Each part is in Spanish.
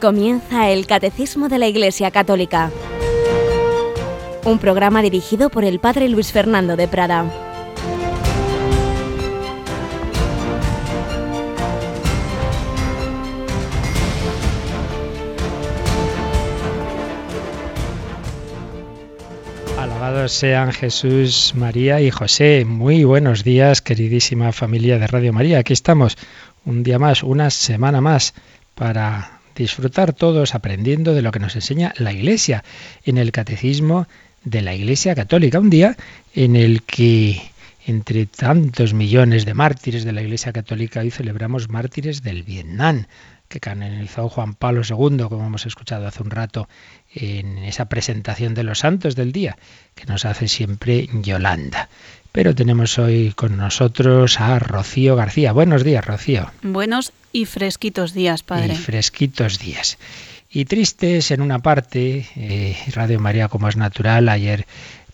Comienza el Catecismo de la Iglesia Católica, un programa dirigido por el Padre Luis Fernando de Prada. Alabados sean Jesús, María y José. Muy buenos días, queridísima familia de Radio María. Aquí estamos, un día más, una semana más, para disfrutar todos aprendiendo de lo que nos enseña la Iglesia en el Catecismo de la Iglesia Católica. Un día en el que entre tantos millones de mártires de la Iglesia Católica hoy celebramos mártires del Vietnam que canonizó Juan Pablo II, como hemos escuchado hace un rato en esa presentación de los santos del día, que nos hace siempre Yolanda. Pero tenemos hoy con nosotros a Rocío García. Buenos días, Rocío. Buenos y fresquitos días, padre. Y fresquitos días. Y tristes en una parte, eh, Radio María como es natural, ayer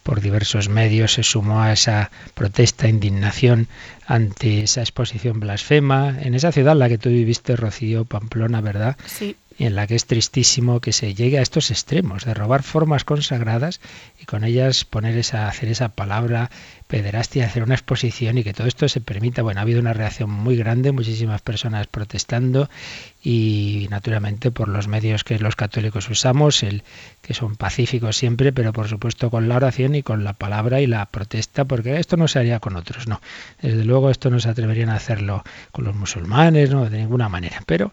por diversos medios se sumó a esa protesta, indignación ante esa exposición blasfema en esa ciudad en la que tú viviste, Rocío, Pamplona, ¿verdad? Sí en la que es tristísimo que se llegue a estos extremos de robar formas consagradas y con ellas poner esa, hacer esa palabra pederastia, hacer una exposición y que todo esto se permita. Bueno, ha habido una reacción muy grande, muchísimas personas protestando y naturalmente por los medios que los católicos usamos, el que son pacíficos siempre, pero por supuesto con la oración y con la palabra y la protesta, porque esto no se haría con otros, no. Desde luego esto no se atreverían a hacerlo con los musulmanes, no, de ninguna manera. Pero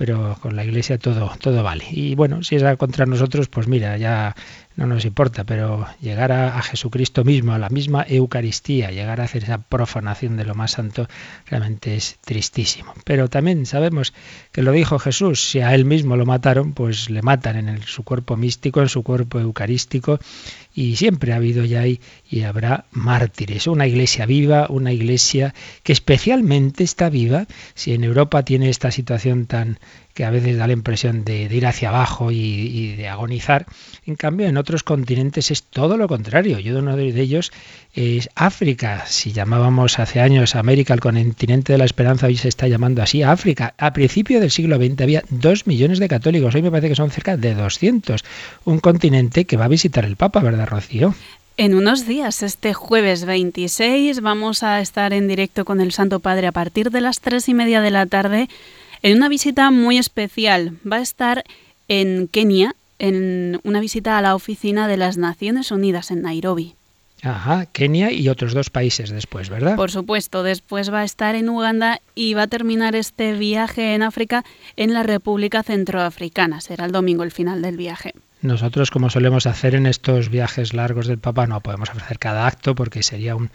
pero con la Iglesia todo, todo vale. Y bueno, si es contra nosotros, pues mira, ya no nos importa, pero llegar a, Jesucristo mismo, a la misma Eucaristía, llegar a hacer esa profanación de lo más santo, realmente es tristísimo. Pero también sabemos que lo dijo Jesús, si a él mismo lo mataron, pues le matan en su cuerpo místico, en su cuerpo eucarístico, y siempre ha habido ya y, y habrá mártires. Una iglesia viva, una iglesia que especialmente está viva, si en Europa tiene esta situación tan que a veces da la impresión de, ir hacia abajo y, de agonizar. En cambio, en otros continentes es todo lo contrario. Yo uno de ellos es África. Si llamábamos hace años América el continente de la esperanza, hoy se está llamando así África. A principio del siglo XX había dos millones de católicos. Hoy me parece que son cerca de 200. Un continente que va a visitar el Papa, ¿verdad, Rocío? En unos días, este jueves 26, vamos a estar en directo con el Santo Padre a partir de las tres y media de la tarde en una visita muy especial. Va a estar en Kenia, en una visita a la oficina de las Naciones Unidas en Nairobi. Ajá, Kenia y otros dos países después, ¿verdad? Por supuesto, después va a estar en Uganda y va a terminar este viaje en África en la República Centroafricana. Será el domingo el final del viaje. Nosotros, como solemos hacer en estos viajes largos del Papa, no podemos ofrecer cada acto porque sería un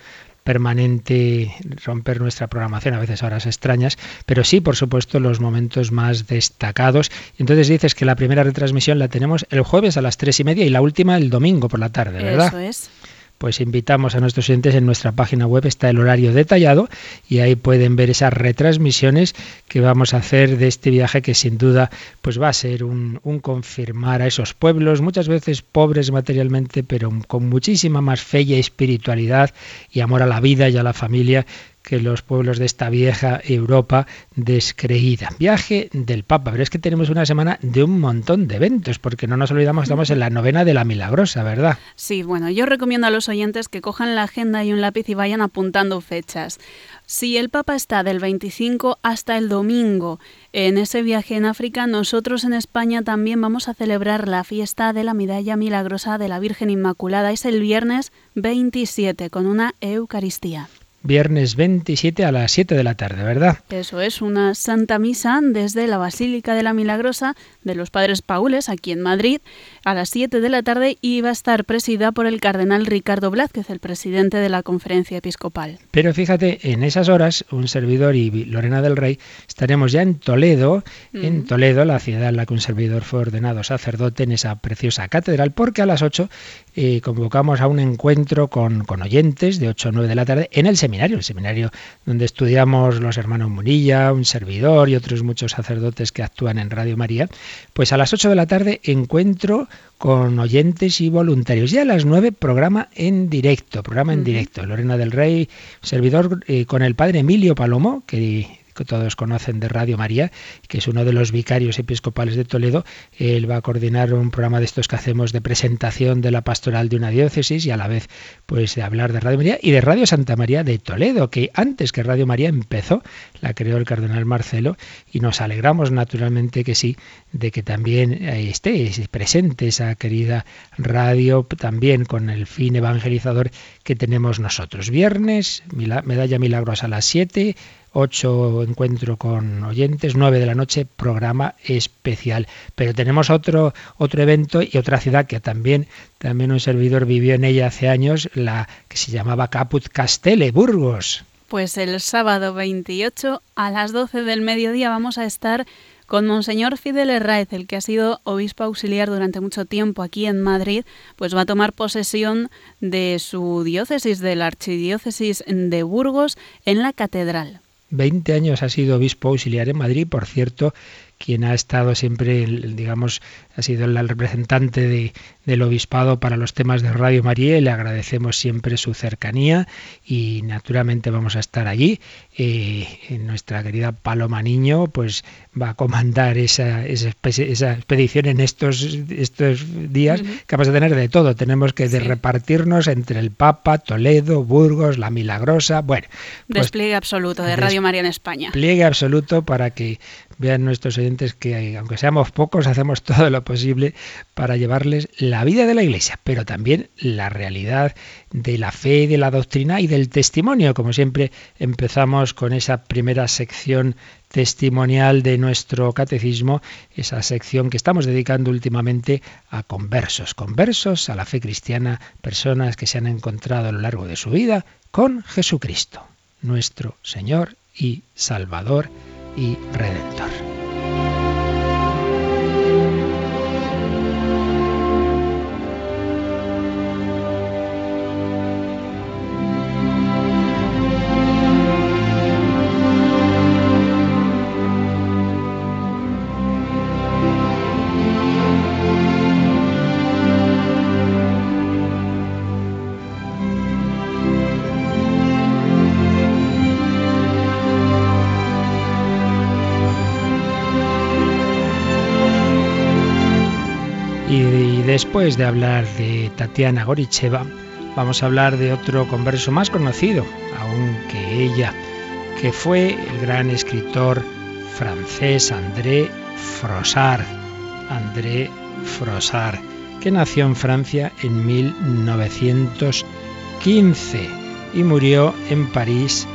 permanente romper nuestra programación, a veces horas extrañas, pero sí, por supuesto, los momentos más destacados. Entonces dices que la primera retransmisión la tenemos el jueves a las tres y media y la última el domingo por la tarde, ¿verdad? Eso es pues invitamos a nuestros oyentes en nuestra página web está el horario detallado y ahí pueden ver esas retransmisiones que vamos a hacer de este viaje que sin duda pues va a ser un, un confirmar a esos pueblos muchas veces pobres materialmente pero con muchísima más fe y espiritualidad y amor a la vida y a la familia que los pueblos de esta vieja Europa descreída. Viaje del Papa, pero es que tenemos una semana de un montón de eventos, porque no nos olvidamos estamos en la novena de la Milagrosa, ¿verdad? Sí, bueno, yo recomiendo a los oyentes que cojan la agenda y un lápiz y vayan apuntando fechas. Si el Papa está del 25 hasta el domingo en ese viaje en África, nosotros en España también vamos a celebrar la fiesta de la Medalla Milagrosa de la Virgen Inmaculada. Es el viernes 27 con una Eucaristía viernes 27 a las 7 de la tarde, ¿verdad? Eso es, una Santa Misa desde la Basílica de la Milagrosa de los Padres Paules, aquí en Madrid, a las 7 de la tarde y va a estar presidida por el cardenal Ricardo Blázquez, el presidente de la Conferencia Episcopal. Pero fíjate, en esas horas, un servidor y Lorena del Rey estaremos ya en Toledo, en Toledo, la ciudad en la que un servidor fue ordenado sacerdote en esa preciosa catedral, porque a las 8 eh, convocamos a un encuentro con, con oyentes de 8 a 9 de la tarde en el seminario el seminario donde estudiamos los hermanos Munilla, un servidor y otros muchos sacerdotes que actúan en Radio María, pues a las 8 de la tarde encuentro con oyentes y voluntarios. Y a las 9 programa en directo, programa en directo. Lorena del Rey, servidor eh, con el padre Emilio Palomo, que que todos conocen de Radio María, que es uno de los vicarios episcopales de Toledo. Él va a coordinar un programa de estos que hacemos de presentación de la pastoral de una diócesis y a la vez pues de hablar de Radio María y de Radio Santa María de Toledo, que antes que Radio María empezó, la creó el cardenal Marcelo y nos alegramos naturalmente que sí, de que también esté presente esa querida radio, también con el fin evangelizador que tenemos nosotros. Viernes, medalla milagros a las 7, 8 encuentro con oyentes, 9 de la noche programa especial. Pero tenemos otro otro evento y otra ciudad que también también un servidor vivió en ella hace años, la que se llamaba Caput Castelle, Burgos. Pues el sábado 28 a las 12 del mediodía vamos a estar con Monseñor Fidel Herráez, el que ha sido obispo auxiliar durante mucho tiempo aquí en Madrid, pues va a tomar posesión de su diócesis, de la archidiócesis de Burgos, en la catedral. 20 años ha sido obispo auxiliar en Madrid, por cierto, quien ha estado siempre, digamos, ha sido el representante de, del obispado para los temas de Radio María y le agradecemos siempre su cercanía y naturalmente vamos a estar allí. Eh, nuestra querida Paloma Niño pues va a comandar esa, esa, expedición en estos, estos días que vamos a tener de todo. Tenemos que repartirnos entre el Papa, Toledo, Burgos, La Milagrosa, bueno. Pues despliegue absoluto de Radio María en España. Despliegue absoluto para que vean nuestros que aunque seamos pocos hacemos todo lo posible para llevarles la vida de la Iglesia, pero también la realidad de la fe, de la doctrina y del testimonio. Como siempre empezamos con esa primera sección testimonial de nuestro catecismo, esa sección que estamos dedicando últimamente a conversos, conversos a la fe cristiana, personas que se han encontrado a lo largo de su vida con Jesucristo, nuestro Señor y Salvador y Redentor. Después de hablar de Tatiana Goricheva, vamos a hablar de otro converso más conocido, aunque ella, que fue el gran escritor francés André Frossard. André Frossard, que nació en Francia en 1915 y murió en París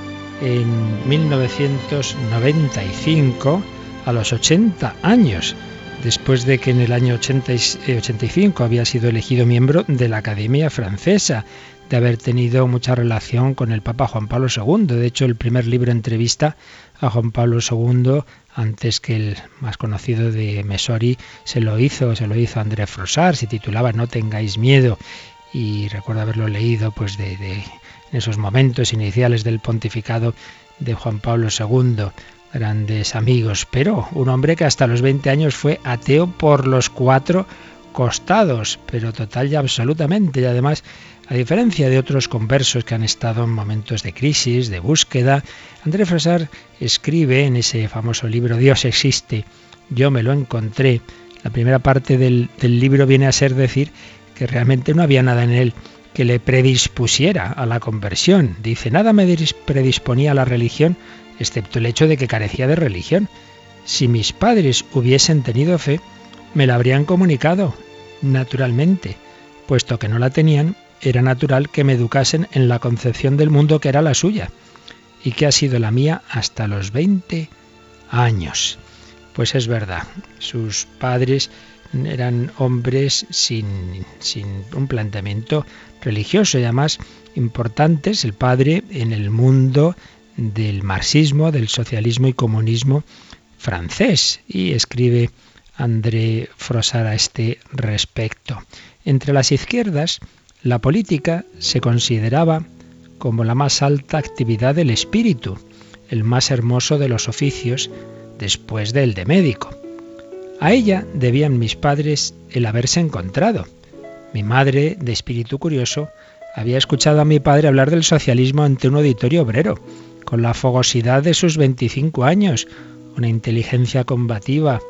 en 1995 a los 80 años después de que en el año 85 había sido elegido miembro de la Academia Francesa, de haber tenido mucha relación con el Papa Juan Pablo II. De hecho, el primer libro entrevista a Juan Pablo II, antes que el más conocido de Mesori, se lo hizo, se lo hizo André Frossard, se titulaba No tengáis miedo. Y recuerdo haberlo leído pues de, de en esos momentos iniciales del pontificado de Juan Pablo II grandes amigos, pero un hombre que hasta los 20 años fue ateo por los cuatro costados, pero total y absolutamente, y además, a diferencia de otros conversos que han estado en momentos de crisis, de búsqueda, André Fresar escribe en ese famoso libro Dios existe, yo me lo encontré. La primera parte del, del libro viene a ser decir que realmente no había nada en él que le predispusiera a la conversión. Dice, nada me predisponía a la religión excepto el hecho de que carecía de religión. Si mis padres hubiesen tenido fe, me la habrían comunicado, naturalmente. Puesto que no la tenían, era natural que me educasen en la concepción del mundo que era la suya, y que ha sido la mía hasta los 20 años. Pues es verdad, sus padres eran hombres sin, sin un planteamiento religioso y además importantes, el padre en el mundo del marxismo, del socialismo y comunismo francés. Y escribe André Frossard a este respecto. Entre las izquierdas, la política se consideraba como la más alta actividad del espíritu, el más hermoso de los oficios, después del de médico. A ella debían mis padres el haberse encontrado. Mi madre, de espíritu curioso, había escuchado a mi padre hablar del socialismo ante un auditorio obrero con la fogosidad de sus 25 años, una inteligencia combativa,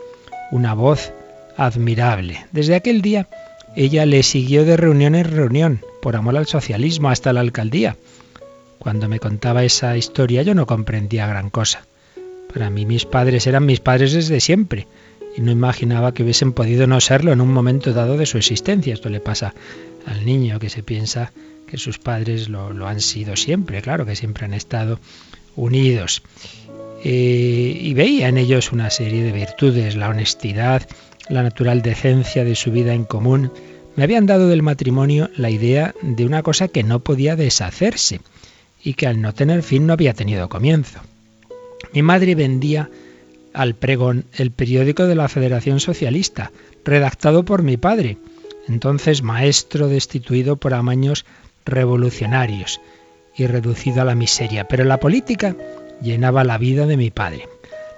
una voz admirable. Desde aquel día ella le siguió de reunión en reunión, por amor al socialismo, hasta la alcaldía. Cuando me contaba esa historia yo no comprendía gran cosa. Para mí mis padres eran mis padres desde siempre y no imaginaba que hubiesen podido no serlo en un momento dado de su existencia. Esto le pasa al niño que se piensa que sus padres lo, han sido siempre, claro, que siempre han estado unidos. Eh, y veía en ellos una serie de virtudes, la honestidad, la natural decencia de su vida en común, me habían dado del matrimonio la idea de una cosa que no podía deshacerse y que al no tener fin no había tenido comienzo. Mi madre vendía al pregón el periódico de la Federación Socialista, redactado por mi padre, entonces maestro destituido por amaños revolucionarios y reducido a la miseria. Pero la política llenaba la vida de mi padre.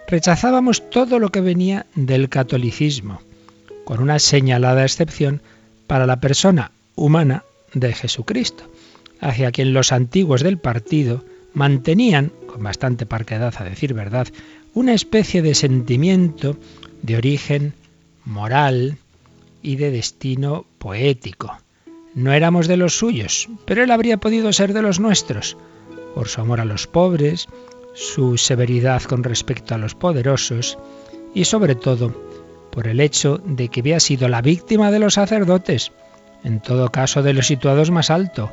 Rechazábamos todo lo que venía del catolicismo, con una señalada excepción para la persona humana de Jesucristo, hacia quien los antiguos del partido mantenían, con bastante parquedad a decir verdad, una especie de sentimiento de origen moral y de destino poético. No éramos de los suyos, pero él habría podido ser de los nuestros, por su amor a los pobres, su severidad con respecto a los poderosos y sobre todo por el hecho de que había sido la víctima de los sacerdotes, en todo caso de los situados más alto,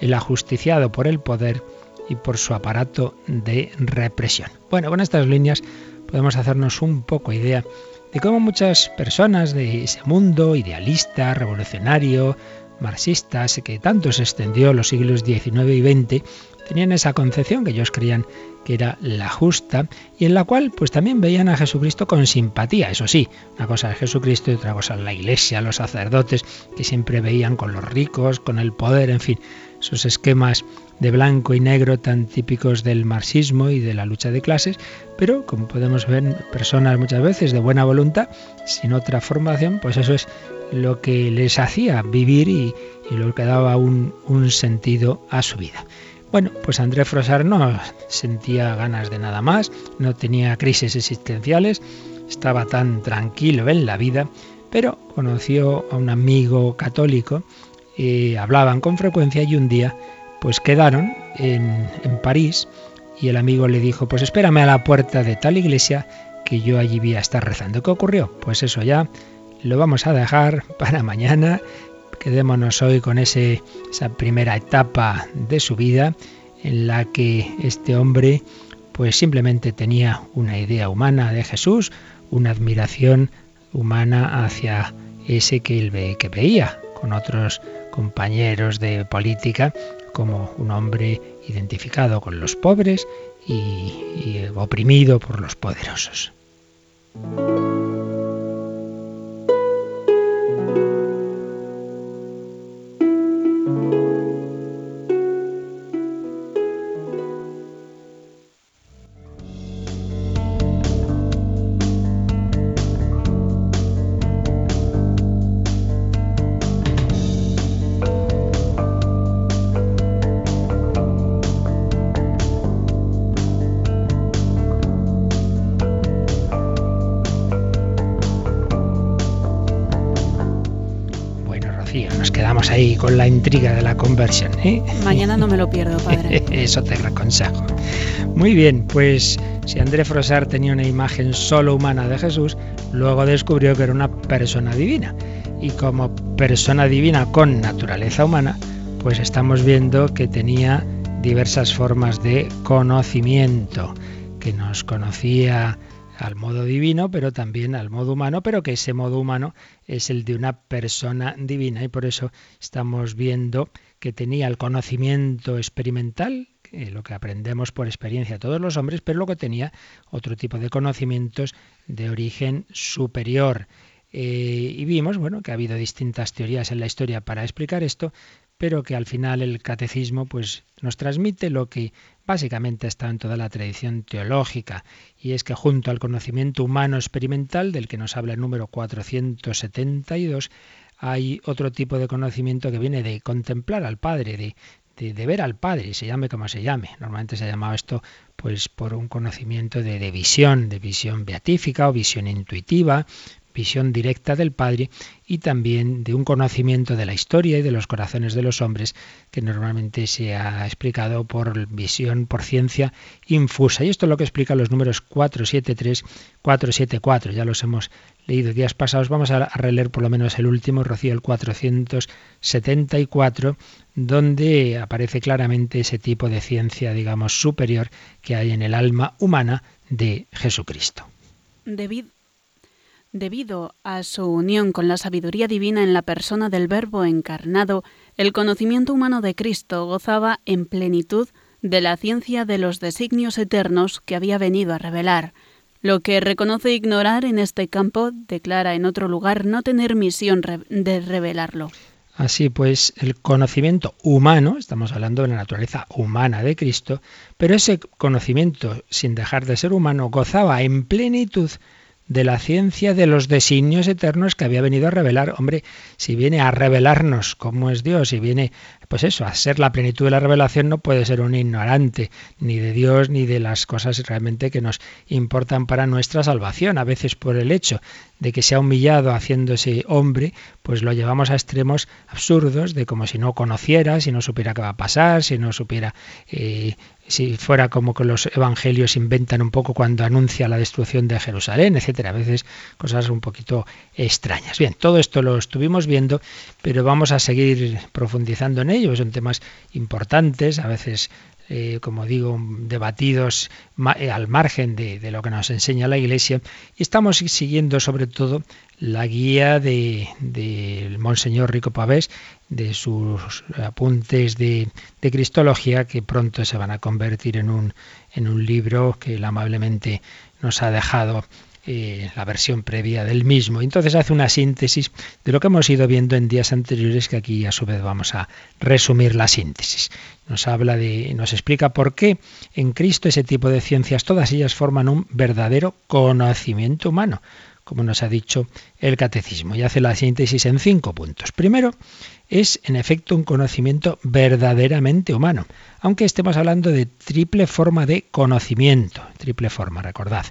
el ajusticiado por el poder y por su aparato de represión. Bueno, con estas líneas podemos hacernos un poco idea de cómo muchas personas de ese mundo idealista, revolucionario, marxistas, que tanto se extendió los siglos XIX y XX, tenían esa concepción que ellos creían que era la justa y en la cual pues también veían a Jesucristo con simpatía, eso sí, una cosa es Jesucristo y otra cosa es la iglesia, los sacerdotes que siempre veían con los ricos, con el poder, en fin, esos esquemas de blanco y negro tan típicos del marxismo y de la lucha de clases, pero como podemos ver personas muchas veces de buena voluntad, sin otra formación, pues eso es lo que les hacía vivir y, lo que daba un, un sentido a su vida. Bueno, pues André Frosar no sentía ganas de nada más, no tenía crisis existenciales, estaba tan tranquilo en la vida, pero conoció a un amigo católico, hablaban con frecuencia y un día pues quedaron en, en París y el amigo le dijo, pues espérame a la puerta de tal iglesia que yo allí voy a estar rezando. ¿Qué ocurrió? Pues eso ya lo vamos a dejar para mañana Quedémonos hoy con ese, esa primera etapa de su vida en la que este hombre pues simplemente tenía una idea humana de Jesús, una admiración humana hacia ese que él ve, que veía con otros compañeros de política como un hombre identificado con los pobres y oprimido por los poderosos. Ahí con la intriga de la conversión. ¿eh? Mañana no me lo pierdo, padre. Eso te lo aconsejo. Muy bien, pues si André Frosar tenía una imagen solo humana de Jesús, luego descubrió que era una persona divina. Y como persona divina con naturaleza humana, pues estamos viendo que tenía diversas formas de conocimiento, que nos conocía al modo divino, pero también al modo humano, pero que ese modo humano es el de una persona divina y por eso estamos viendo que tenía el conocimiento experimental, lo que aprendemos por experiencia todos los hombres, pero luego tenía otro tipo de conocimientos de origen superior. Eh, y vimos, bueno, que ha habido distintas teorías en la historia para explicar esto, pero que al final el catecismo pues nos transmite lo que básicamente está en toda la tradición teológica, y es que junto al conocimiento humano experimental, del que nos habla el número 472, hay otro tipo de conocimiento que viene de contemplar al Padre, de, ver al Padre, se llame como se llame. Normalmente se ha llamado esto pues por un conocimiento de, de visión, de visión beatífica o visión intuitiva, visión directa del Padre y también de un conocimiento de la historia y de los corazones de los hombres que normalmente se ha explicado por visión, por ciencia infusa. Y esto es lo que explica los números 473, 474. Ya los hemos leído días pasados. Vamos a releer por lo menos el último, Rocío, el 474, donde aparece claramente ese tipo de ciencia, digamos, superior que hay en el alma humana de Jesucristo. David Debido a su unión con la sabiduría divina en la persona del Verbo encarnado, el conocimiento humano de Cristo gozaba en plenitud de la ciencia de los designios eternos que había venido a revelar. Lo que reconoce ignorar en este campo declara en otro lugar no tener misión de revelarlo. Así pues, el conocimiento humano, estamos hablando de la naturaleza humana de Cristo, pero ese conocimiento, sin dejar de ser humano, gozaba en plenitud de la ciencia de los designios eternos que había venido a revelar. Hombre, si viene a revelarnos cómo es Dios, si viene, pues eso, a ser la plenitud de la revelación, no puede ser un ignorante ni de Dios ni de las cosas realmente que nos importan para nuestra salvación. A veces por el hecho de que se ha humillado haciéndose hombre, pues lo llevamos a extremos absurdos de como si no conociera, si no supiera qué va a pasar, si no supiera eh, si fuera como que los evangelios inventan un poco cuando anuncia la destrucción de Jerusalén, etcétera, a veces cosas un poquito extrañas. Bien, todo esto lo estuvimos viendo, pero vamos a seguir profundizando en ello, son temas importantes, a veces eh, como digo, debatidos eh, al margen de, de, lo que nos enseña la Iglesia. Y estamos siguiendo sobre todo la guía del de, Monseñor Rico Pavés, de sus apuntes de, de, Cristología, que pronto se van a convertir en un, en un libro que él amablemente nos ha dejado eh, la versión previa del mismo. Entonces hace una síntesis de lo que hemos ido viendo en días anteriores, que aquí a su vez vamos a resumir la síntesis. Nos habla de, nos explica por qué en Cristo ese tipo de ciencias, todas ellas forman un verdadero conocimiento humano, como nos ha dicho el catecismo, y hace la síntesis en cinco puntos. Primero, es en efecto un conocimiento verdaderamente humano, aunque estemos hablando de triple forma de conocimiento, triple forma, recordad,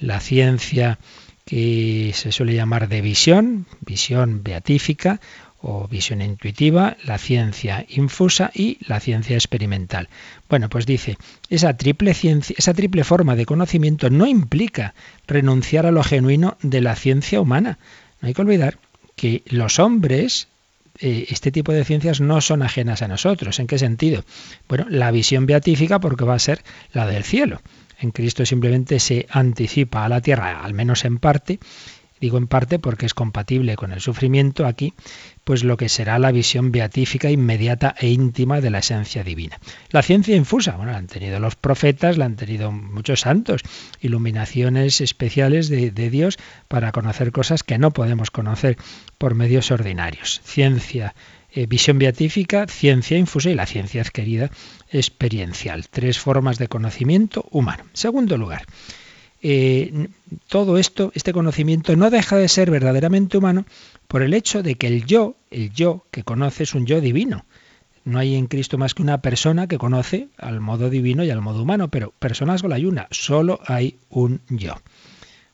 la ciencia que se suele llamar de visión, visión beatífica o visión intuitiva, la ciencia infusa y la ciencia experimental. Bueno, pues dice, esa triple ciencia, esa triple forma de conocimiento no implica renunciar a lo genuino de la ciencia humana. No hay que olvidar que los hombres eh, este tipo de ciencias no son ajenas a nosotros. ¿En qué sentido? Bueno, la visión beatífica porque va a ser la del cielo en Cristo simplemente se anticipa a la tierra, al menos en parte, digo en parte porque es compatible con el sufrimiento aquí, pues lo que será la visión beatífica inmediata e íntima de la esencia divina. La ciencia infusa, bueno, la han tenido los profetas, la han tenido muchos santos, iluminaciones especiales de, de Dios para conocer cosas que no podemos conocer por medios ordinarios. Ciencia eh, visión beatífica, ciencia infusa y la ciencia adquirida experiencial. Tres formas de conocimiento humano. Segundo lugar, eh, todo esto, este conocimiento no deja de ser verdaderamente humano por el hecho de que el yo, el yo que conoce es un yo divino. No hay en Cristo más que una persona que conoce al modo divino y al modo humano, pero personas solo hay una, solo hay un yo.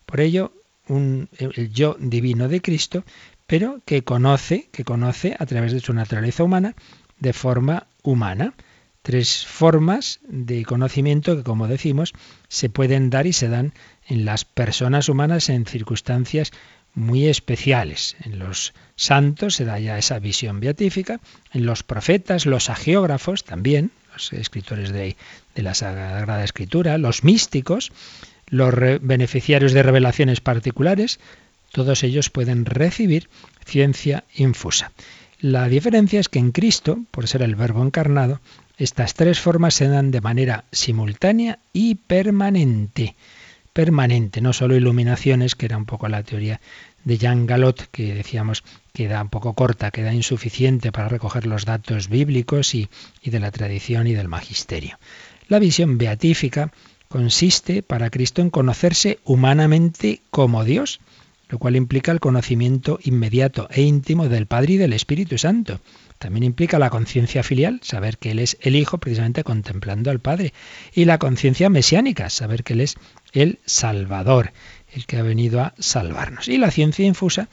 Por ello, el yo divino de Cristo pero que conoce, que conoce a través de su naturaleza humana de forma humana. Tres formas de conocimiento que, como decimos, se pueden dar y se dan en las personas humanas en circunstancias muy especiales. En los santos se da ya esa visión beatífica, en los profetas, los agiógrafos también, los escritores de, de la Sagrada Escritura, los místicos, los beneficiarios de revelaciones particulares, todos ellos pueden recibir ciencia infusa. La diferencia es que en Cristo, por ser el Verbo encarnado, estas tres formas se dan de manera simultánea y permanente. Permanente, no solo iluminaciones, que era un poco la teoría de Jean Galot, que decíamos que da un poco corta, que da insuficiente para recoger los datos bíblicos y, y de la tradición y del magisterio. La visión beatífica consiste para Cristo en conocerse humanamente como Dios, lo cual implica el conocimiento inmediato e íntimo del Padre y del Espíritu Santo. También implica la conciencia filial, saber que Él es el Hijo precisamente contemplando al Padre, y la conciencia mesiánica, saber que Él es el Salvador, el que ha venido a salvarnos. Y la ciencia infusa,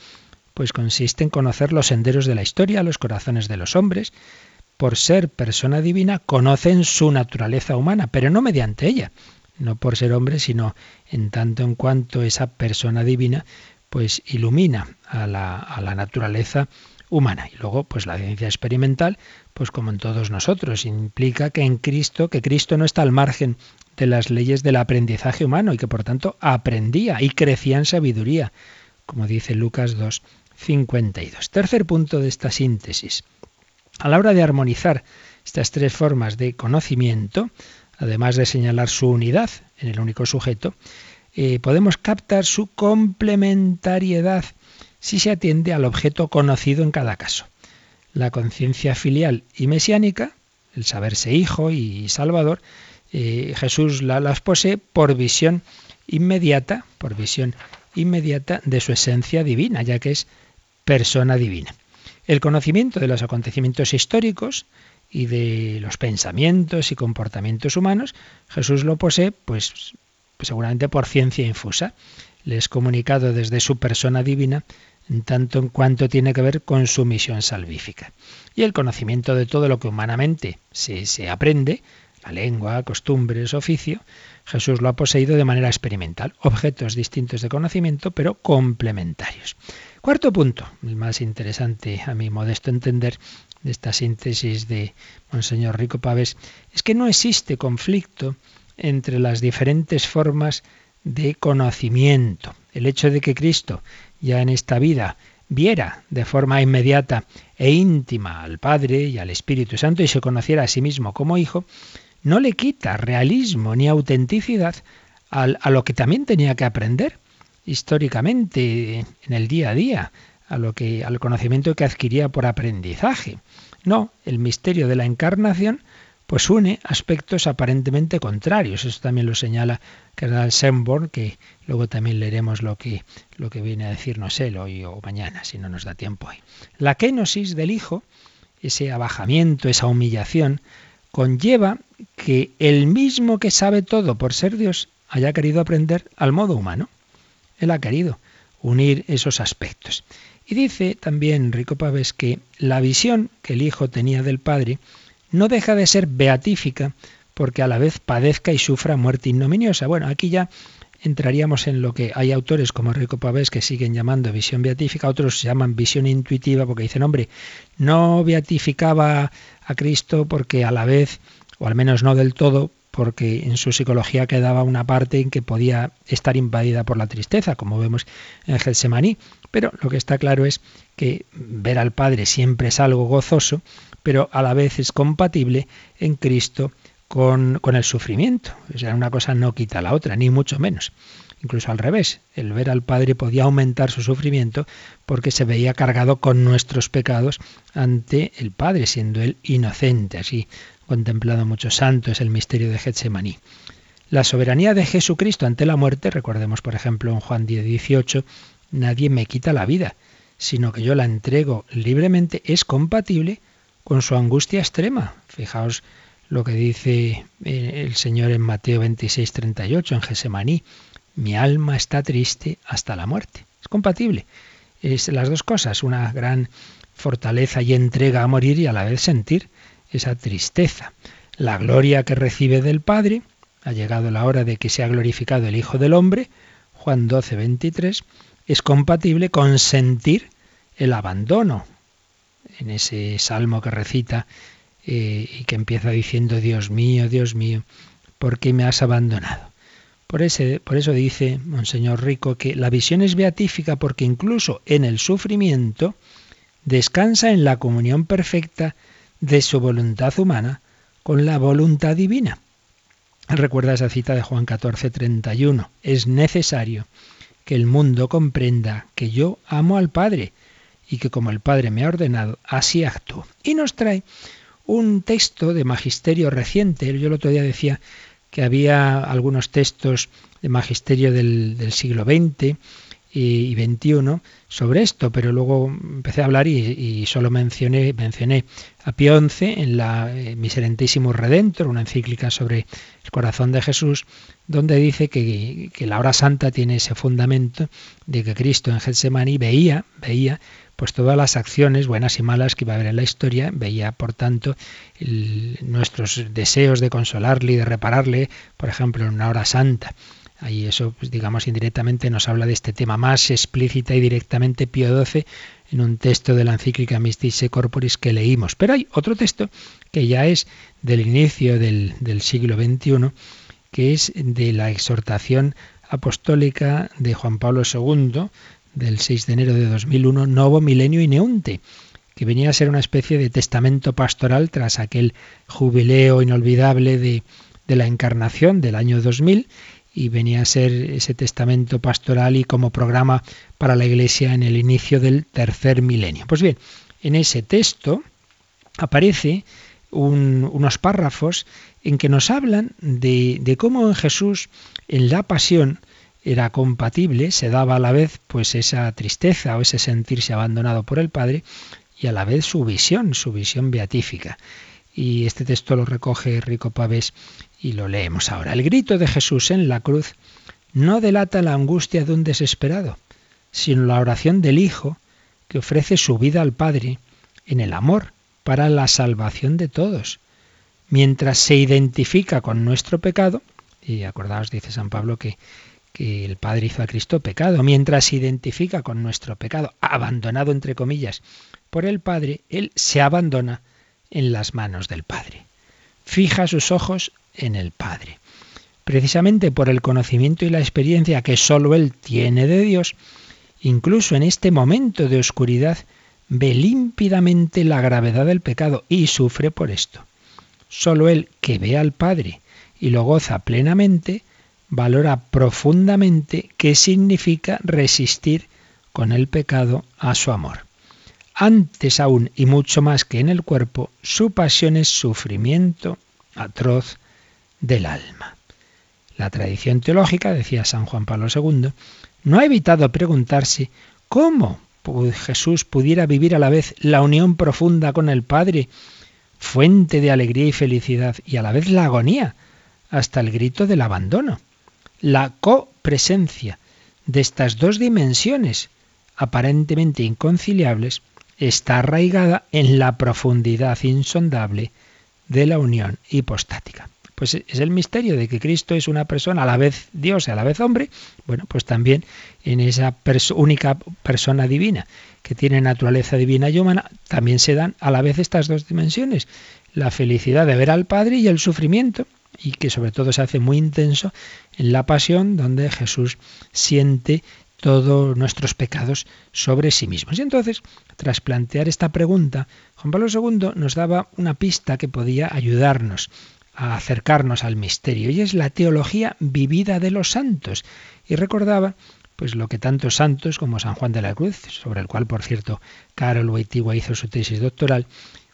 pues consiste en conocer los senderos de la historia, los corazones de los hombres. Por ser persona divina, conocen su naturaleza humana, pero no mediante ella, no por ser hombre, sino en tanto en cuanto esa persona divina pues ilumina a la, a la naturaleza humana. Y luego, pues la ciencia experimental, pues como en todos nosotros, implica que en Cristo, que Cristo no está al margen de las leyes del aprendizaje humano y que por tanto aprendía y crecía en sabiduría, como dice Lucas 2, 52. Tercer punto de esta síntesis. A la hora de armonizar estas tres formas de conocimiento, además de señalar su unidad en el único sujeto, eh, podemos captar su complementariedad si se atiende al objeto conocido en cada caso. La conciencia filial y mesiánica, el saberse hijo y salvador, eh, Jesús la, las posee por visión inmediata, por visión inmediata de su esencia divina, ya que es persona divina. El conocimiento de los acontecimientos históricos y de los pensamientos y comportamientos humanos, Jesús lo posee, pues, pues seguramente por ciencia infusa. Le es comunicado desde su persona divina en tanto en cuanto tiene que ver con su misión salvífica. Y el conocimiento de todo lo que humanamente se, se aprende, la lengua, costumbres, oficio, Jesús lo ha poseído de manera experimental, objetos distintos de conocimiento, pero complementarios. Cuarto punto, el más interesante a mi modesto entender de esta síntesis de Monseñor Rico Pavés, es que no existe conflicto entre las diferentes formas de conocimiento. El hecho de que Cristo ya en esta vida viera de forma inmediata e íntima al Padre y al Espíritu Santo y se conociera a sí mismo como Hijo, no le quita realismo ni autenticidad a lo que también tenía que aprender históricamente en el día a día, a lo que al conocimiento que adquiría por aprendizaje. No, el misterio de la encarnación pues une aspectos aparentemente contrarios. Eso también lo señala Carnal Semborn, que luego también leeremos lo que, lo que viene a decirnos él hoy o mañana, si no nos da tiempo hoy. La kenosis del Hijo, ese abajamiento, esa humillación, conlleva que el mismo que sabe todo por ser Dios haya querido aprender al modo humano. Él ha querido unir esos aspectos. Y dice también Rico Pavés que la visión que el Hijo tenía del Padre no deja de ser beatífica porque a la vez padezca y sufra muerte ignominiosa. Bueno, aquí ya entraríamos en lo que hay autores como Rico Pavés que siguen llamando visión beatífica, otros llaman visión intuitiva porque dicen, hombre, no beatificaba a Cristo porque a la vez, o al menos no del todo, porque en su psicología quedaba una parte en que podía estar invadida por la tristeza, como vemos en Getsemaní. Pero lo que está claro es que ver al Padre siempre es algo gozoso, pero a la vez es compatible en Cristo con, con el sufrimiento. O sea, una cosa no quita la otra, ni mucho menos. Incluso al revés, el ver al Padre podía aumentar su sufrimiento porque se veía cargado con nuestros pecados ante el Padre, siendo él inocente. Así contemplado muchos santos el misterio de Getsemaní. La soberanía de Jesucristo ante la muerte, recordemos por ejemplo en Juan 10, 18, nadie me quita la vida, sino que yo la entrego libremente, es compatible con su angustia extrema. Fijaos lo que dice eh, el Señor en Mateo 26, 38, en Gesemaní. Mi alma está triste hasta la muerte. Es compatible. Es las dos cosas, una gran fortaleza y entrega a morir y a la vez sentir esa tristeza. La gloria que recibe del Padre, ha llegado la hora de que sea glorificado el Hijo del Hombre, Juan 12, 23, es compatible con sentir el abandono, en ese salmo que recita eh, y que empieza diciendo, Dios mío, Dios mío, ¿por qué me has abandonado? Por, ese, por eso dice Monseñor Rico que la visión es beatífica porque incluso en el sufrimiento descansa en la comunión perfecta de su voluntad humana con la voluntad divina. Recuerda esa cita de Juan 14, 31. Es necesario que el mundo comprenda que yo amo al Padre y que como el Padre me ha ordenado, así actúo. Y nos trae un texto de magisterio reciente. Yo el otro día decía que había algunos textos de magisterio del, siglo XX y 21 sobre esto, pero luego empecé a hablar y, solo mencioné, mencioné a Pío XI en la eh, Miserentísimo Redentor, una encíclica sobre el corazón de Jesús, donde dice que, que, la hora santa tiene ese fundamento de que Cristo en Getsemaní veía, veía pues todas las acciones buenas y malas que iba a haber en la historia, veía por tanto nuestros deseos de consolarle y de repararle, por ejemplo, en una hora santa. Ahí eso, pues, digamos, indirectamente nos habla de este tema más explícita y directamente Pío XII en un texto de la encíclica Mystice Corporis que leímos. Pero hay otro texto que ya es del inicio del, del siglo XXI, que es de la exhortación apostólica de Juan Pablo II, del 6 de enero de 2001, Novo Milenio Ineunte, que venía a ser una especie de testamento pastoral tras aquel jubileo inolvidable de, la encarnación del año 2000 y venía a ser ese testamento pastoral y como programa para la Iglesia en el inicio del tercer milenio. Pues bien, en ese texto aparece unos párrafos en que nos hablan de, de cómo en Jesús, en la pasión, era compatible, se daba a la vez pues esa tristeza o ese sentirse abandonado por el Padre y a la vez su visión, su visión beatífica. Y este texto lo recoge Rico Pavés y lo leemos ahora. El grito de Jesús en la cruz no delata la angustia de un desesperado, sino la oración del Hijo que ofrece su vida al Padre en el amor para la salvación de todos. Mientras se identifica con nuestro pecado, y acordaos, dice San Pablo, que, que el Padre hizo a Cristo pecado, mientras se identifica con nuestro pecado, abandonado entre comillas por el Padre, Él se abandona en las manos del Padre. Fija sus ojos en el Padre. Precisamente por el conocimiento y la experiencia que sólo Él tiene de Dios, incluso en este momento de oscuridad, ve límpidamente la gravedad del pecado y sufre por esto. Sólo Él que ve al Padre y lo goza plenamente, valora profundamente qué significa resistir con el pecado a su amor. Antes aún y mucho más que en el cuerpo, su pasión es sufrimiento atroz del alma. La tradición teológica, decía San Juan Pablo II, no ha evitado preguntarse cómo Jesús pudiera vivir a la vez la unión profunda con el Padre, fuente de alegría y felicidad, y a la vez la agonía, hasta el grito del abandono. La copresencia de estas dos dimensiones, aparentemente inconciliables, está arraigada en la profundidad insondable de la unión hipostática. Pues es el misterio de que Cristo es una persona a la vez Dios y a la vez hombre, bueno, pues también en esa única persona divina que tiene naturaleza divina y humana, también se dan a la vez estas dos dimensiones, la felicidad de ver al Padre y el sufrimiento, y que sobre todo se hace muy intenso en la pasión, donde Jesús siente todos nuestros pecados sobre sí mismos. Y entonces, tras plantear esta pregunta, Juan Pablo II nos daba una pista que podía ayudarnos a acercarnos al misterio, y es la teología vivida de los santos. Y recordaba pues lo que tantos santos como San Juan de la Cruz, sobre el cual, por cierto, Carol Wojtyła hizo su tesis doctoral,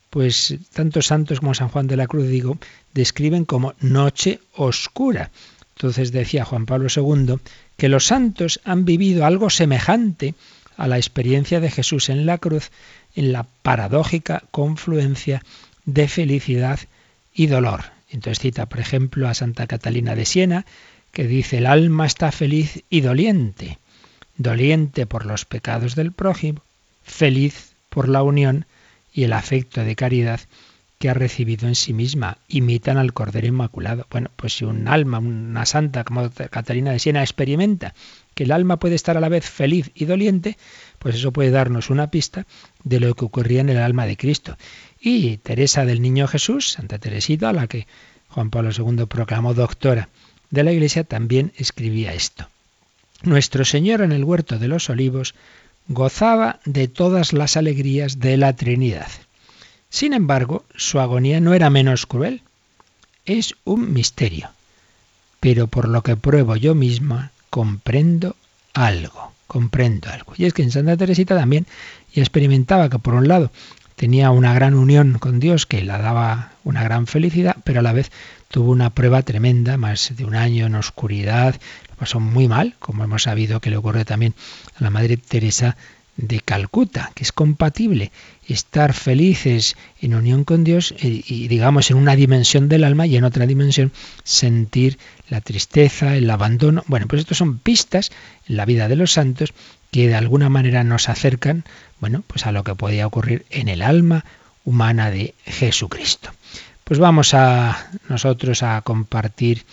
pues tantos santos como San Juan de la Cruz, digo, describen como noche oscura. Entonces decía Juan Pablo II que los santos han vivido algo semejante a la experiencia de Jesús en la cruz en la paradójica confluencia de felicidad y dolor. Entonces cita, por ejemplo, a Santa Catalina de Siena, que dice, el alma está feliz y doliente, doliente por los pecados del prójimo, feliz por la unión y el afecto de caridad que ha recibido en sí misma. Imitan al Cordero Inmaculado. Bueno, pues si un alma, una santa como Catalina de Siena experimenta que el alma puede estar a la vez feliz y doliente, pues eso puede darnos una pista de lo que ocurría en el alma de Cristo. Y Teresa del Niño Jesús, Santa Teresita, a la que Juan Pablo II proclamó doctora de la Iglesia, también escribía esto. Nuestro Señor en el huerto de los olivos gozaba de todas las alegrías de la Trinidad. Sin embargo, su agonía no era menos cruel. Es un misterio. Pero por lo que pruebo yo misma, comprendo algo, comprendo algo. Y es que en Santa Teresita también ya experimentaba que por un lado tenía una gran unión con Dios que la daba una gran felicidad, pero a la vez tuvo una prueba tremenda, más de un año en oscuridad, pasó muy mal, como hemos sabido que le ocurrió también a la Madre Teresa de Calcuta, que es compatible estar felices en unión con Dios y, digamos en una dimensión del alma y en otra dimensión sentir la tristeza, el abandono. Bueno, pues estos son pistas en la vida de los santos que de alguna manera nos acercan, bueno, pues a lo que podía ocurrir en el alma humana de Jesucristo. Pues vamos a nosotros a compartir,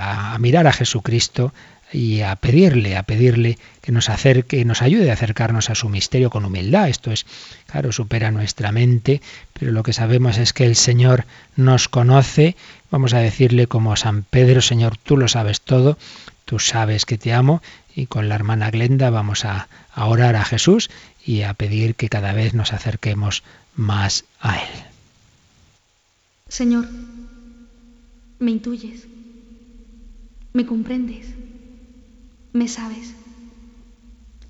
a mirar a Jesucristo, y a pedirle, a pedirle que nos acerque, nos ayude a acercarnos a su misterio con humildad. Esto es, claro, supera nuestra mente, pero lo que sabemos es que el Señor nos conoce. Vamos a decirle como San Pedro, Señor, tú lo sabes todo, tú sabes que te amo. Y con la hermana Glenda vamos a, a orar a Jesús y a pedir que cada vez nos acerquemos más a Él. Señor, me intuyes, me comprendes. Me sabes,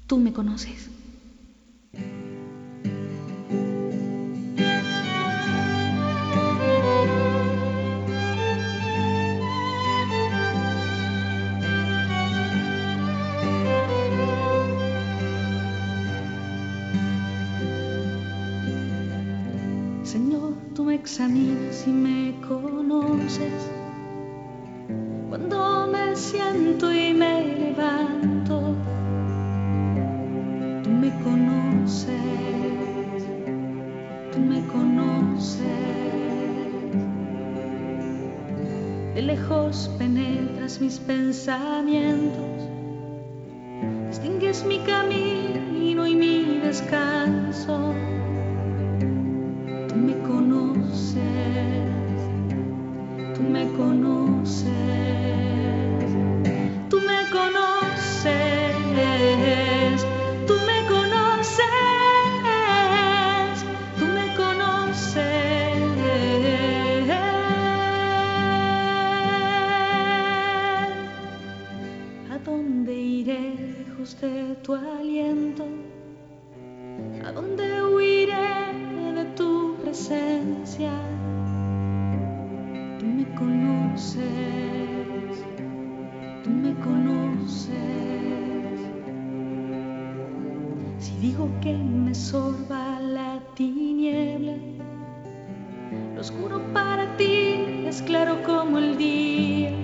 tú me conoces. Señor, tú me examinas y me conoces cuando me siento y me levanto, tú me conoces, tú me conoces. De lejos penetras mis pensamientos, distingues mi camino y mi descanso. Tú me conoces, tú me conoces. Conoces, tú me conoces. Si digo que me sorba la tiniebla, lo oscuro para ti es claro como el día.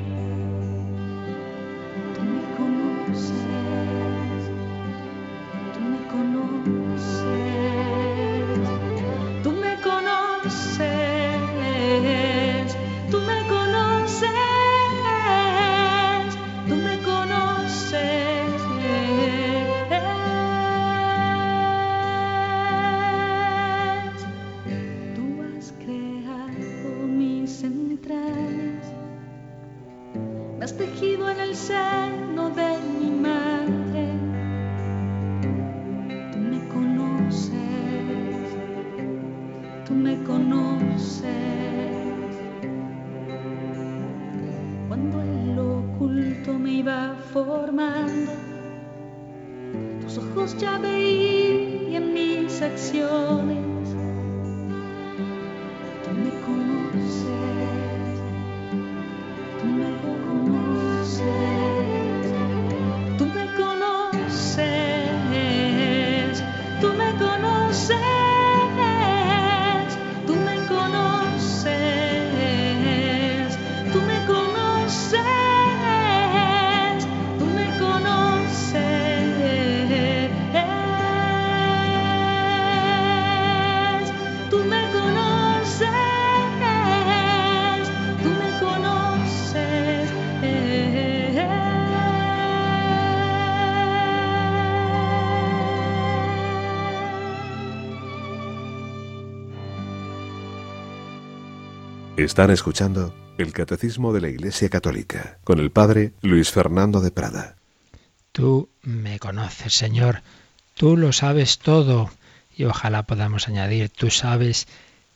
tú me conoces. Están escuchando el Catecismo de la Iglesia Católica con el Padre Luis Fernando de Prada. Tú me conoces, Señor, tú lo sabes todo y ojalá podamos añadir, tú sabes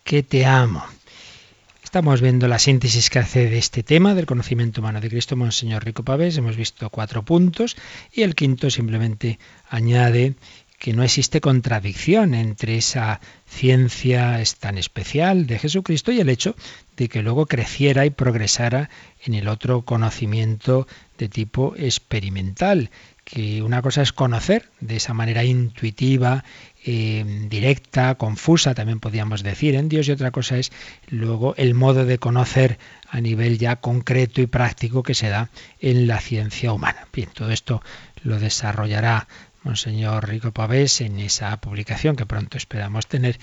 que te amo. Estamos viendo la síntesis que hace de este tema del conocimiento humano de Cristo Monseñor Rico Pavés. Hemos visto cuatro puntos y el quinto simplemente añade que no existe contradicción entre esa ciencia tan especial de Jesucristo y el hecho de que luego creciera y progresara en el otro conocimiento de tipo experimental, que una cosa es conocer de esa manera intuitiva, eh, directa, confusa, también podríamos decir en Dios, y otra cosa es luego el modo de conocer a nivel ya concreto y práctico que se da en la ciencia humana. Bien, todo esto lo desarrollará Monseñor Rico Pavés en esa publicación que pronto esperamos tener.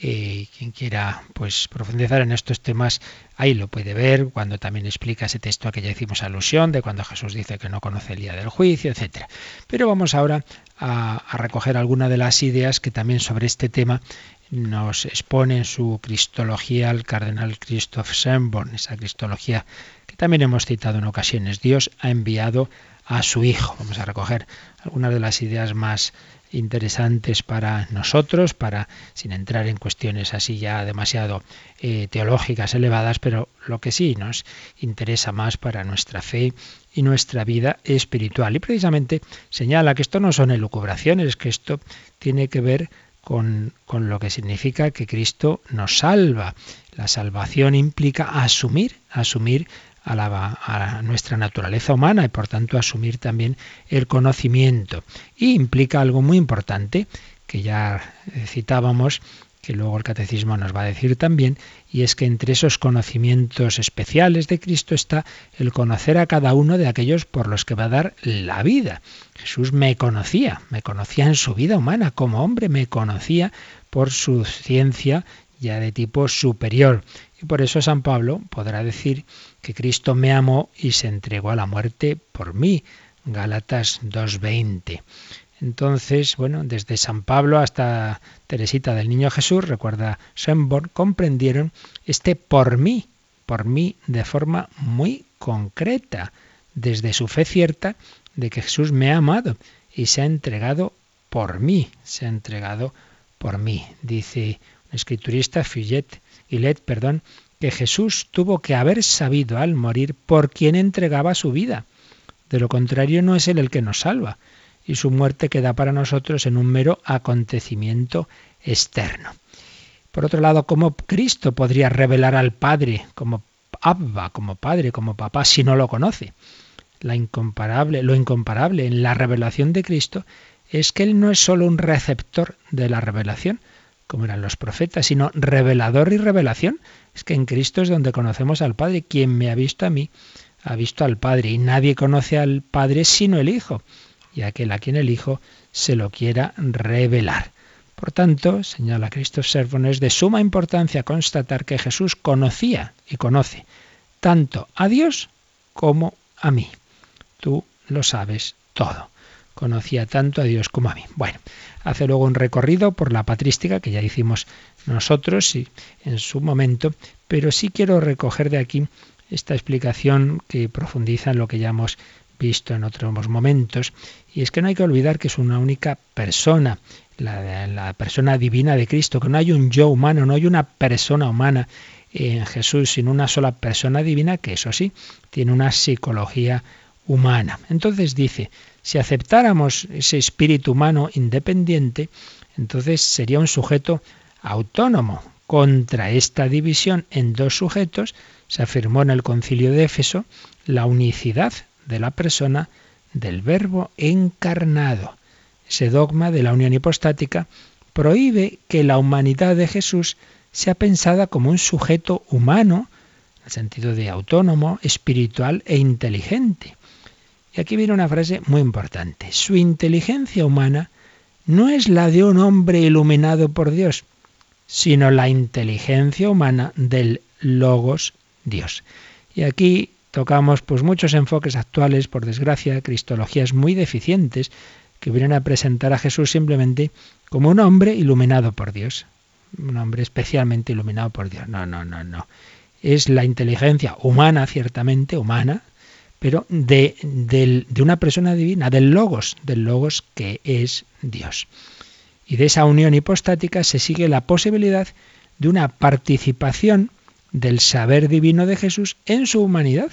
Eh, quien quiera pues profundizar en estos temas ahí lo puede ver cuando también explica ese texto a que ya hicimos alusión de cuando Jesús dice que no conoce el día del juicio, etcétera. Pero vamos ahora a, recoger algunas de las ideas que también sobre este tema nos expone en su Cristología el cardenal Christoph Schönborn, esa Cristología que también hemos citado en ocasiones. Dios ha enviado a su Hijo. Vamos a recoger algunas de las ideas más interesantes para nosotros, para sin entrar en cuestiones así ya demasiado eh, teológicas elevadas, pero lo que sí nos interesa más para nuestra fe y nuestra vida espiritual. Y precisamente señala que esto no son elucubraciones, que esto tiene que ver con, con lo que significa que Cristo nos salva. La salvación implica asumir, asumir a, nuestra naturaleza humana y por tanto asumir también el conocimiento. Y implica algo muy importante que ya citábamos, que luego el catecismo nos va a decir también, y es que entre esos conocimientos especiales de Cristo está el conocer a cada uno de aquellos por los que va a dar la vida. Jesús me conocía, me conocía en su vida humana, como hombre me conocía por su ciencia ya de tipo superior. Y por eso San Pablo podrá decir que Cristo me amó y se entregó a la muerte por mí. Gálatas 2.20. Entonces, bueno, desde San Pablo hasta Teresita del Niño Jesús, recuerda Schönborn, comprendieron este por mí, por mí de forma muy concreta, desde su fe cierta de que Jesús me ha amado y se ha entregado por mí, se ha entregado por mí. Dice un escriturista, Fillet, Gillet, perdón, que Jesús tuvo que haber sabido al morir por quién entregaba su vida. De lo contrario no es Él el que nos salva, y su muerte queda para nosotros en un mero acontecimiento externo. Por otro lado, ¿cómo Cristo podría revelar al Padre como Abba, como Padre, como Papá, si no lo conoce? La incomparable, lo incomparable en la revelación de Cristo es que Él no es solo un receptor de la revelación, como eran los profetas, sino revelador y revelación. Es que en Cristo es donde conocemos al Padre. Quien me ha visto a mí, ha visto al Padre. Y nadie conoce al Padre sino el Hijo, y aquel a quien el Hijo se lo quiera revelar. Por tanto, señala Cristo Servon, es de suma importancia constatar que Jesús conocía y conoce tanto a Dios como a mí. Tú lo sabes todo. Conocía tanto a Dios como a mí. Bueno, hace luego un recorrido por la patrística que ya hicimos nosotros y en su momento, pero sí quiero recoger de aquí esta explicación que profundiza en lo que ya hemos visto en otros momentos, y es que no hay que olvidar que es una única persona, la, la persona divina de Cristo, que no hay un yo humano, no hay una persona humana en Jesús, sino una sola persona divina que eso sí, tiene una psicología humana. Entonces dice, si aceptáramos ese espíritu humano independiente, entonces sería un sujeto autónomo. Contra esta división en dos sujetos se afirmó en el concilio de Éfeso la unicidad de la persona del verbo encarnado. Ese dogma de la unión hipostática prohíbe que la humanidad de Jesús sea pensada como un sujeto humano, en el sentido de autónomo, espiritual e inteligente. Y aquí viene una frase muy importante. Su inteligencia humana no es la de un hombre iluminado por Dios, sino la inteligencia humana del Logos Dios. Y aquí tocamos pues muchos enfoques actuales, por desgracia, cristologías muy deficientes que vienen a presentar a Jesús simplemente como un hombre iluminado por Dios, un hombre especialmente iluminado por Dios. No, no, no, no. Es la inteligencia humana, ciertamente humana, pero de, de, una persona divina, del logos, del logos que es Dios. Y de esa unión hipostática se sigue la posibilidad de una participación del saber divino de Jesús en su humanidad.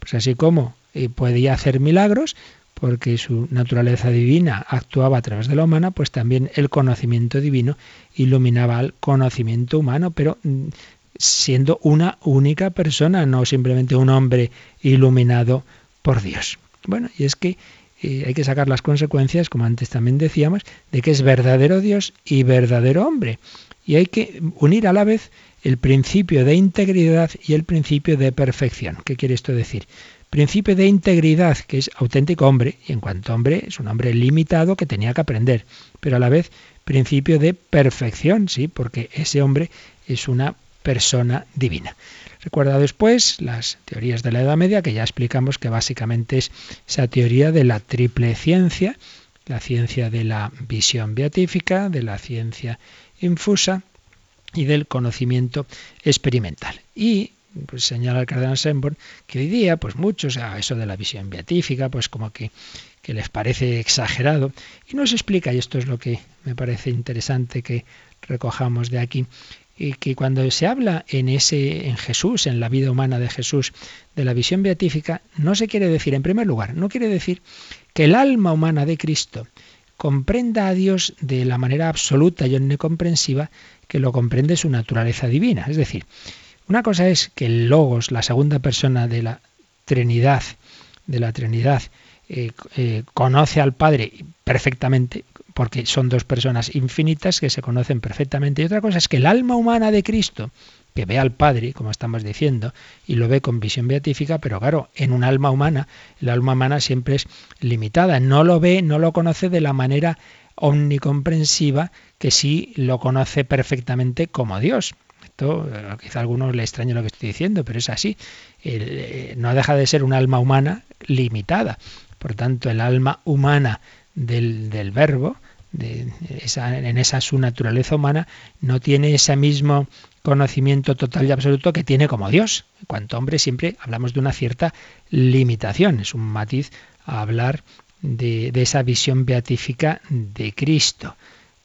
Pues así como eh, podía hacer milagros, porque su naturaleza divina actuaba a través de la humana, pues también el conocimiento divino iluminaba al conocimiento humano, pero mm, siendo una única persona, no simplemente un hombre iluminado por Dios. Bueno, y es que eh, hay que sacar las consecuencias, como antes también decíamos, de que es verdadero Dios y verdadero hombre. Y hay que unir a la vez el principio de integridad y el principio de perfección. ¿Qué quiere esto decir? Principio de integridad, que es auténtico hombre, y en cuanto hombre es un hombre limitado que tenía que aprender, pero a la vez principio de perfección, sí, porque ese hombre es una persona divina. Recuerda después las teorías de la Edad Media, que ya explicamos que básicamente es esa teoría de la triple ciencia, la ciencia de la visión beatífica, de la ciencia infusa y del conocimiento experimental. Y pues, señala el cardenal Semborn que hoy día, pues muchos, a eso de la visión beatífica, pues como que, que les parece exagerado, y nos explica, y esto es lo que me parece interesante que recojamos de aquí, que cuando se habla en ese en Jesús, en la vida humana de Jesús, de la visión beatífica, no se quiere decir, en primer lugar, no quiere decir que el alma humana de Cristo comprenda a Dios de la manera absoluta y omnicomprensiva que lo comprende su naturaleza divina. Es decir, una cosa es que el Logos, la segunda persona de la Trinidad, de la Trinidad, eh, eh, conoce al Padre perfectamente, porque son dos personas infinitas que se conocen perfectamente. Y otra cosa es que el alma humana de Cristo, que ve al Padre, como estamos diciendo, y lo ve con visión beatífica, pero claro, en un alma humana, el alma humana siempre es limitada, no lo ve, no lo conoce de la manera omnicomprensiva que sí lo conoce perfectamente como Dios. Esto eh, quizá a algunos le extrañe lo que estoy diciendo, pero es así. Eh, no deja de ser un alma humana limitada. Por tanto, el alma humana del, del verbo, en esa su naturaleza humana, no tiene ese mismo conocimiento total y absoluto que tiene como Dios. En cuanto hombre siempre hablamos de una cierta limitación, es un matiz a hablar de, de esa visión beatífica de Cristo,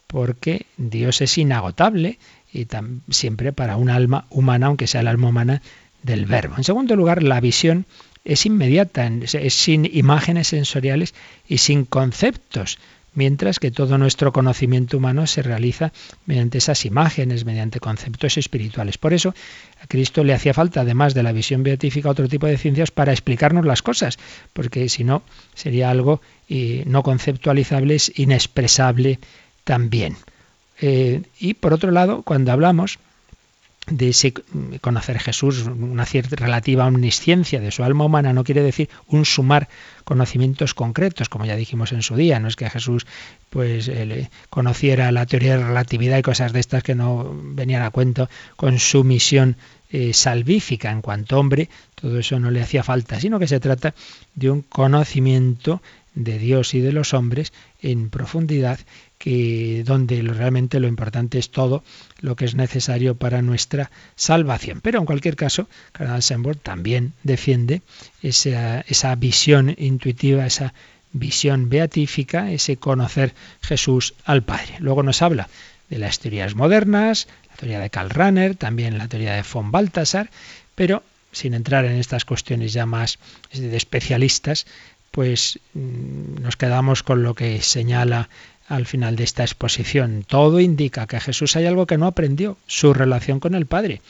porque Dios es inagotable y siempre para un alma humana, aunque sea el alma humana del verbo. En segundo lugar, la visión es inmediata, es sin imágenes sensoriales y sin conceptos, mientras que todo nuestro conocimiento humano se realiza mediante esas imágenes, mediante conceptos espirituales. Por eso a Cristo le hacía falta, además de la visión beatífica, otro tipo de ciencias para explicarnos las cosas, porque si no sería algo eh, no conceptualizable, es inexpresable también. Eh, y por otro lado, cuando hablamos de ese conocer Jesús, una cierta relativa omnisciencia de su alma humana, no quiere decir un sumar conocimientos concretos, como ya dijimos en su día, no es que Jesús pues eh, conociera la teoría de relatividad y cosas de estas que no venían a cuento con su misión eh, salvífica. En cuanto hombre, todo eso no le hacía falta, sino que se trata de un conocimiento de Dios y de los hombres en profundidad donde realmente lo importante es todo lo que es necesario para nuestra salvación. Pero en cualquier caso, Carl Sembor también defiende esa, visión intuitiva, esa visión beatífica, ese conocer Jesús al Padre. Luego nos habla de las teorías modernas, la teoría de Karl Rahner, también la teoría de von Balthasar, pero sin entrar en estas cuestiones ya más de especialistas, pues mm, nos quedamos con lo que señala al final de esta exposición. Todo indica que Jesús hay algo que no aprendió, su relación con el Padre.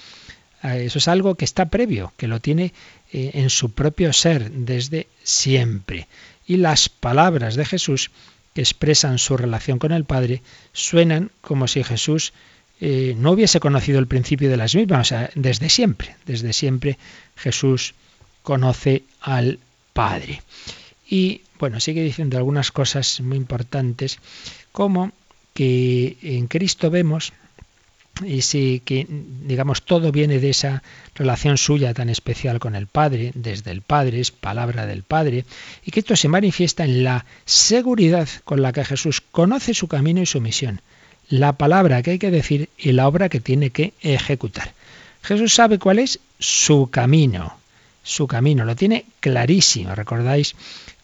Eh, eso es algo que está previo, que lo tiene eh, en su propio ser desde siempre. Y las palabras de Jesús que expresan su relación con el Padre suenan como si Jesús eh, no hubiese conocido el principio de las mismas, o sea, desde siempre, desde siempre Jesús conoce al Padre. Y bueno, sigue diciendo algunas cosas muy importantes, como que en Cristo vemos y que digamos todo viene de esa relación suya tan especial con el Padre, desde el Padre, es palabra del Padre, y que esto se manifiesta en la seguridad con la que Jesús conoce su camino y su misión, la palabra que hay que decir y la obra que tiene que ejecutar. Jesús sabe cuál es su camino, su camino, lo tiene clarísimo. ¿Recordáis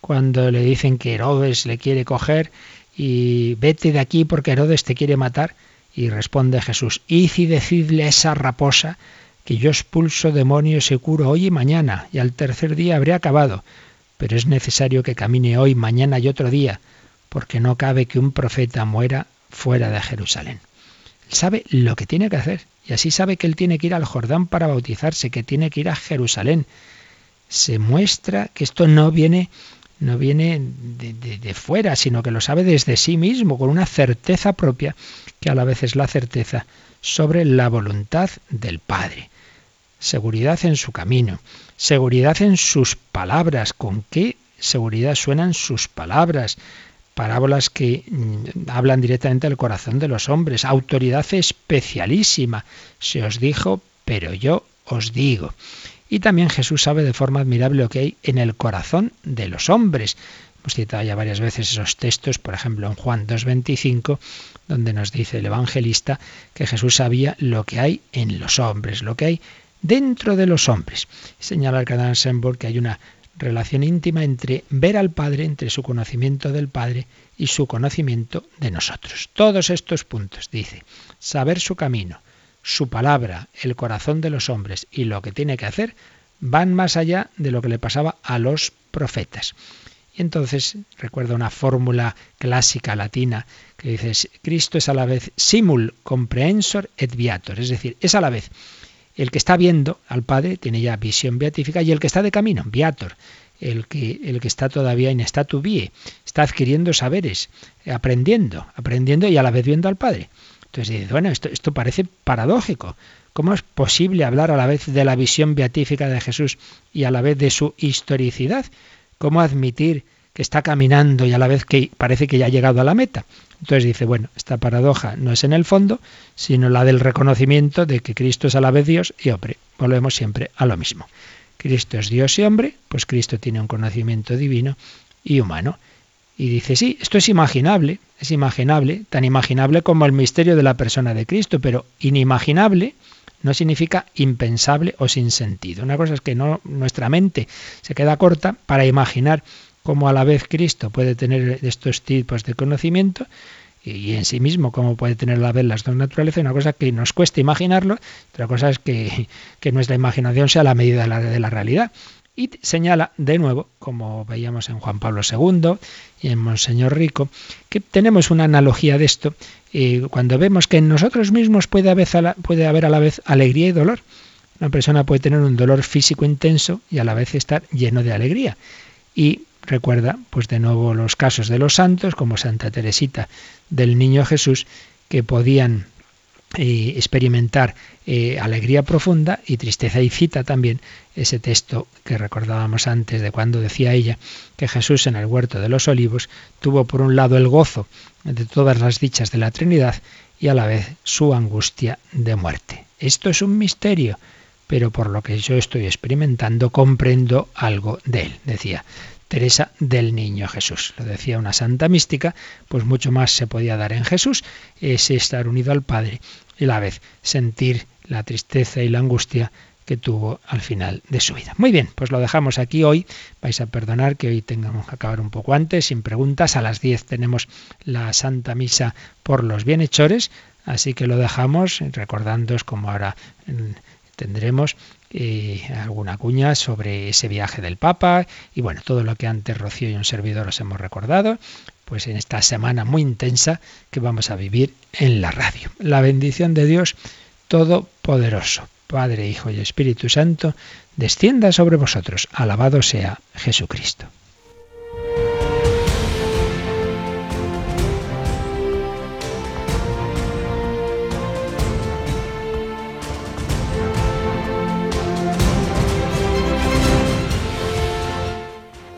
cuando le dicen que Herodes le quiere coger y vete de aquí porque Herodes te quiere matar? Y responde Jesús, id y decidle a esa raposa que yo expulso demonios y curo hoy y mañana, y al tercer día habré acabado. pero es necesario que camine hoy, mañana y otro día, porque no cabe que un profeta muera fuera de Jerusalén. Él sabe lo que tiene que hacer, y así sabe que él tiene que ir al Jordán para bautizarse, que tiene que ir a Jerusalén. Se muestra que esto no viene no viene de, fuera, sino que lo sabe desde sí mismo, con una certeza propia, que a la vez es la certeza sobre la voluntad del Padre. Seguridad en su camino, seguridad en sus palabras. ¿Con qué seguridad suenan sus palabras? Parábolas que mm, hablan directamente al corazón de los hombres. Autoridad especialísima. Se os dijo, pero yo os digo. Y también Jesús sabe de forma admirable lo que hay en el corazón de los hombres. Hemos citado ya varias veces esos textos, por ejemplo en Juan 2.25, donde nos dice el evangelista que Jesús sabía lo que hay en los hombres, lo que hay dentro de los hombres. Señala el canal Senborg que hay una relación íntima entre ver al Padre, entre su conocimiento del Padre y su conocimiento de nosotros. Todos estos puntos, dice, saber su camino, su palabra, el corazón de los hombres y lo que tiene que hacer, van más allá de lo que le pasaba a los profetas. Y entonces recuerda una fórmula clásica latina que dice, Cristo es a la vez simul comprehensor et viator, es decir, es a la vez el que está viendo al Padre, tiene ya visión beatífica, y el que está de camino, viator, el que, el que está todavía en statu vie, está adquiriendo saberes, aprendiendo, aprendiendo y a la vez viendo al Padre. Entonces dice, bueno, esto, esto parece paradójico. ¿Cómo es posible hablar a la vez de la visión beatífica de Jesús y a la vez de su historicidad? ¿Cómo admitir que está caminando y a la vez que parece que ya ha llegado a la meta? Entonces dice, bueno, esta paradoja no es en el fondo, sino la del reconocimiento de que Cristo es a la vez Dios y hombre. Volvemos siempre a lo mismo. Cristo es Dios y hombre, pues Cristo tiene un conocimiento divino y humano. Y dice, sí, esto es imaginable, es imaginable, tan imaginable como el misterio de la persona de Cristo, pero inimaginable no significa impensable o sin sentido. Una cosa es que no, nuestra mente se queda corta para imaginar cómo a la vez Cristo puede tener estos tipos de conocimiento y en sí mismo cómo puede tener a la vez las dos naturalezas, una cosa que nos cuesta imaginarlo, otra cosa es que, nuestra imaginación sea la medida de la, de la realidad. Y señala de nuevo, como veíamos en Juan Pablo II y en Monseñor Rico, que tenemos una analogía de esto cuando vemos que en nosotros mismos puede haber a la vez alegría y dolor. Una persona puede tener un dolor físico intenso y a la vez estar lleno de alegría. Y recuerda, pues de nuevo, los casos de los santos, como Santa Teresita del Niño Jesús, que podían eh, experimentar eh, alegría profunda y tristeza. Y cita también ese texto que recordábamos antes de cuando decía ella que Jesús en el huerto de los olivos tuvo por un lado el gozo de todas las dichas de la Trinidad y a la vez su angustia de muerte. Esto es un misterio, pero por lo que yo estoy experimentando comprendo algo de él, decía. Teresa del Niño Jesús. Lo decía una santa mística, pues mucho más se podía dar en Jesús, es estar unido al Padre y a la vez sentir la tristeza y la angustia que tuvo al final de su vida. Muy bien, pues lo dejamos aquí hoy. Vais a perdonar que hoy tengamos que acabar un poco antes, sin preguntas. A las 10 tenemos la Santa Misa por los bienhechores, así que lo dejamos recordándoos como ahora mm, tendremos eh, alguna cuña sobre ese viaje del Papa y bueno, todo lo que antes Rocío y un servidor os hemos recordado, pues en esta semana muy intensa que vamos a vivir en la radio. La bendición de Dios Todopoderoso, Padre, Hijo y Espíritu Santo, descienda sobre vosotros. Alabado sea Jesucristo.